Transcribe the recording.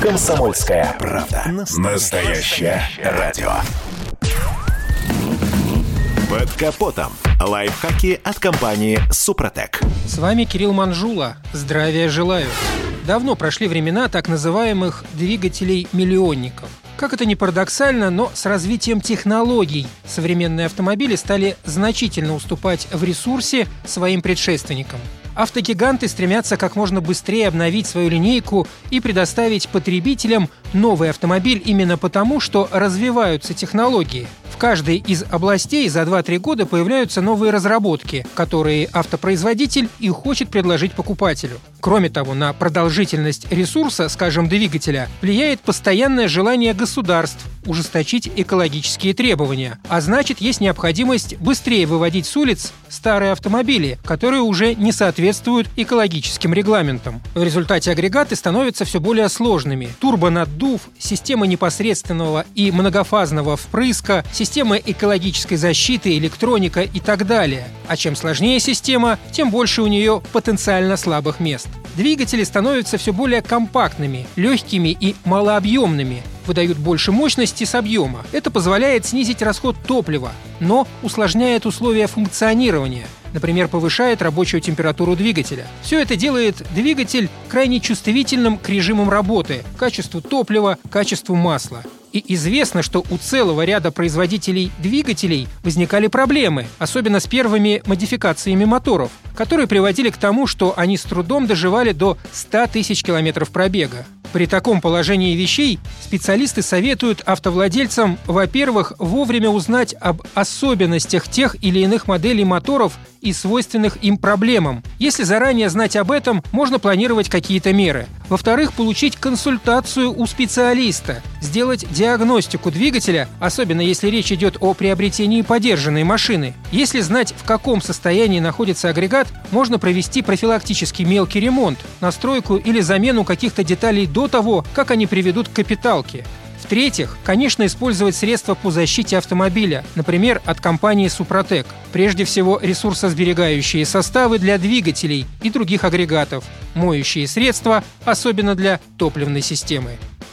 Комсомольская правда. Настоящее радио. Под капотом. Лайфхаки от компании «Супротек». С вами Кирилл Манжула. Здравия желаю. Давно прошли времена так называемых двигателей-миллионников. Как это ни парадоксально, но с развитием технологий современные автомобили стали значительно уступать в ресурсе своим предшественникам. Автогиганты стремятся как можно быстрее обновить свою линейку и предоставить потребителям новый автомобиль именно потому, что развиваются технологии – каждой из областей за 2-3 года появляются новые разработки, которые автопроизводитель и хочет предложить покупателю. Кроме того, на продолжительность ресурса, скажем, двигателя, влияет постоянное желание государств ужесточить экологические требования, а значит, есть необходимость быстрее выводить с улиц старые автомобили, которые уже не соответствуют экологическим регламентам. В результате агрегаты становятся все более сложными. Турбонаддув, система непосредственного и многофазного впрыска, система экологической защиты, электроника и так далее. А чем сложнее система, тем больше у нее потенциально слабых мест. Двигатели становятся все более компактными, легкими и малообъемными, выдают больше мощности с объема. Это позволяет снизить расход топлива, но усложняет условия функционирования, например, повышает рабочую температуру двигателя. Все это делает двигатель крайне чувствительным к режимам работы, качеству топлива, качеству масла. И известно, что у целого ряда производителей двигателей возникали проблемы, особенно с первыми модификациями моторов, которые приводили к тому, что они с трудом доживали до 100 тысяч километров пробега. При таком положении вещей специалисты советуют автовладельцам, во-первых, вовремя узнать об особенностях тех или иных моделей моторов и свойственных им проблемам. Если заранее знать об этом, можно планировать какие-то меры. Во-вторых, получить консультацию у специалиста, сделать диагностику двигателя, особенно если речь идет о приобретении подержанной машины. Если знать, в каком состоянии находится агрегат, можно провести профилактический мелкий ремонт, настройку или замену каких-то деталей до того, как они приведут к капиталке. В-третьих, конечно, использовать средства по защите автомобиля, например, от компании «Супротек». Прежде всего, ресурсосберегающие составы для двигателей и других агрегатов, моющие средства, особенно для топливной системы.